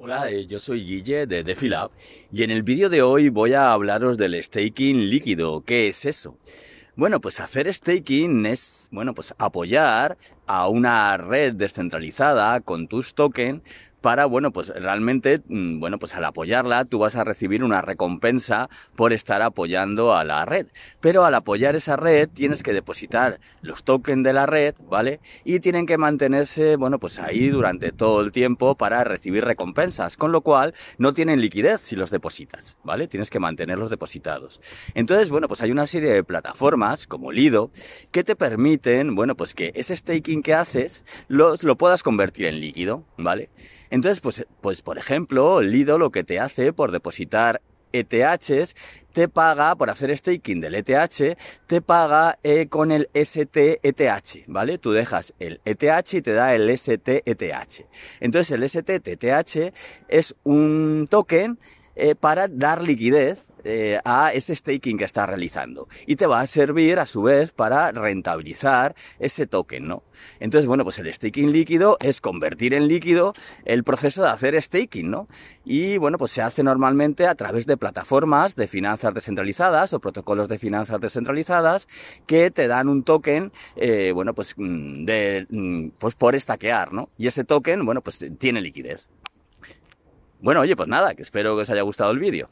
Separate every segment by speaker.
Speaker 1: Hola, eh, yo soy Guille de DefiLab y en el vídeo de hoy voy a hablaros del staking líquido. ¿Qué es eso? Bueno, pues hacer staking es, bueno, pues apoyar a una red descentralizada con tus tokens para, bueno, pues realmente, mm, bueno, pues al apoyarla tú vas a recibir una recompensa por estar apoyando a la red. Pero al apoyar esa red tienes que depositar los tokens de la red, ¿vale? Y tienen que mantenerse, bueno, pues ahí durante todo el tiempo para recibir recompensas, con lo cual no tienen liquidez si los depositas, ¿vale? Tienes que mantenerlos depositados. Entonces, bueno, pues hay una serie de plataformas como Lido que te permiten, bueno, pues que ese staking que haces lo, lo puedas convertir en líquido, ¿vale? Entonces, pues, pues por ejemplo, Lido lo que te hace por depositar ETHs, te paga, por hacer staking del ETH, te paga eh, con el STETH, ¿vale? Tú dejas el ETH y te da el STETH. Entonces el STETH es un token eh, para dar liquidez eh, a ese staking que estás realizando y te va a servir a su vez para rentabilizar ese token, ¿no? Entonces, bueno, pues el staking líquido es convertir en líquido el proceso de hacer staking, ¿no? Y bueno, pues se hace normalmente a través de plataformas de finanzas descentralizadas o protocolos de finanzas descentralizadas que te dan un token, eh, bueno, pues mm, mm, pues por estaquear, ¿no? Y ese token, bueno, pues tiene liquidez. Bueno, oye, pues nada, que espero que os haya gustado el vídeo.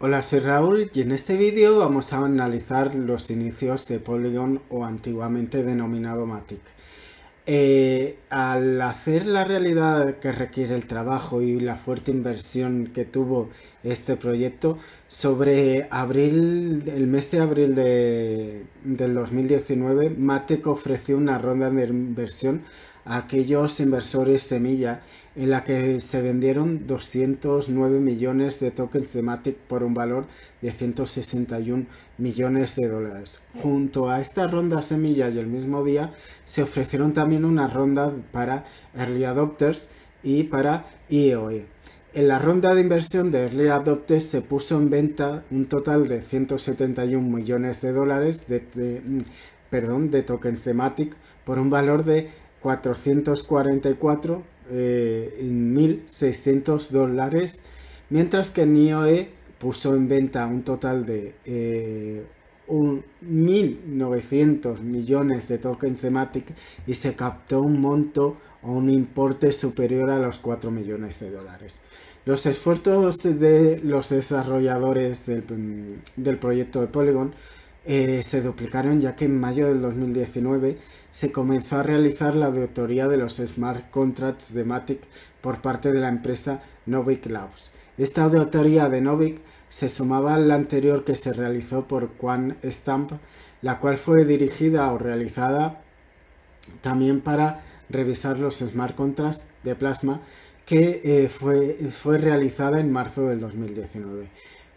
Speaker 2: Hola, soy Raúl y en este vídeo vamos a analizar los inicios de Polygon o antiguamente denominado Matic. Eh, al hacer la realidad que requiere el trabajo y la fuerte inversión que tuvo este proyecto, sobre abril, el mes de abril de, del 2019, Matic ofreció una ronda de inversión a aquellos inversores semilla en la que se vendieron 209 millones de tokens de Matic por un valor de 161 millones de dólares. Junto a esta ronda semilla y el mismo día se ofrecieron también una ronda para Early Adopters y para IOE. En la ronda de inversión de Early Adopters se puso en venta un total de 171 millones de dólares de, mm, perdón, de tokens de Matic por un valor de 444 eh, 1.600 dólares, mientras que NIOE puso en venta un total de eh, 1.900 millones de tokens de Matic y se captó un monto o un importe superior a los 4 millones de dólares. Los esfuerzos de los desarrolladores del, del proyecto de Polygon eh, se duplicaron ya que en mayo del 2019 se comenzó a realizar la auditoría de los smart contracts de Matic por parte de la empresa Novik Labs. Esta auditoría de Novik se sumaba a la anterior que se realizó por Quan Stamp, la cual fue dirigida o realizada también para revisar los smart contracts de Plasma que eh, fue, fue realizada en marzo del 2019.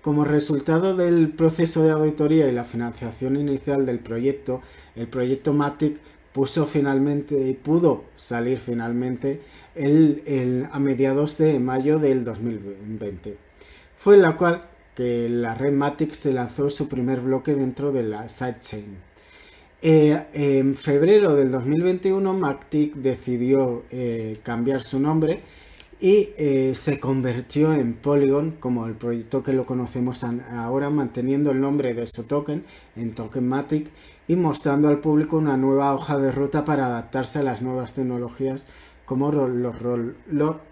Speaker 2: Como resultado del proceso de auditoría y la financiación inicial del proyecto, el proyecto Matic puso finalmente y pudo salir finalmente el, a mediados de mayo del 2020. Fue en la cual que la red Matic se lanzó su primer bloque dentro de la sidechain. Eh, en febrero del 2021 Matic decidió eh, cambiar su nombre y eh, se convirtió en Polygon como el proyecto que lo conocemos ahora manteniendo el nombre de su token en Tokenmatic y mostrando al público una nueva hoja de ruta para adaptarse a las nuevas tecnologías como los roll,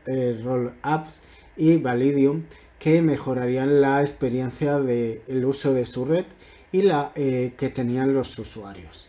Speaker 2: eh, roll apps y Validium que mejorarían la experiencia del uso de su red y la eh, que tenían los usuarios.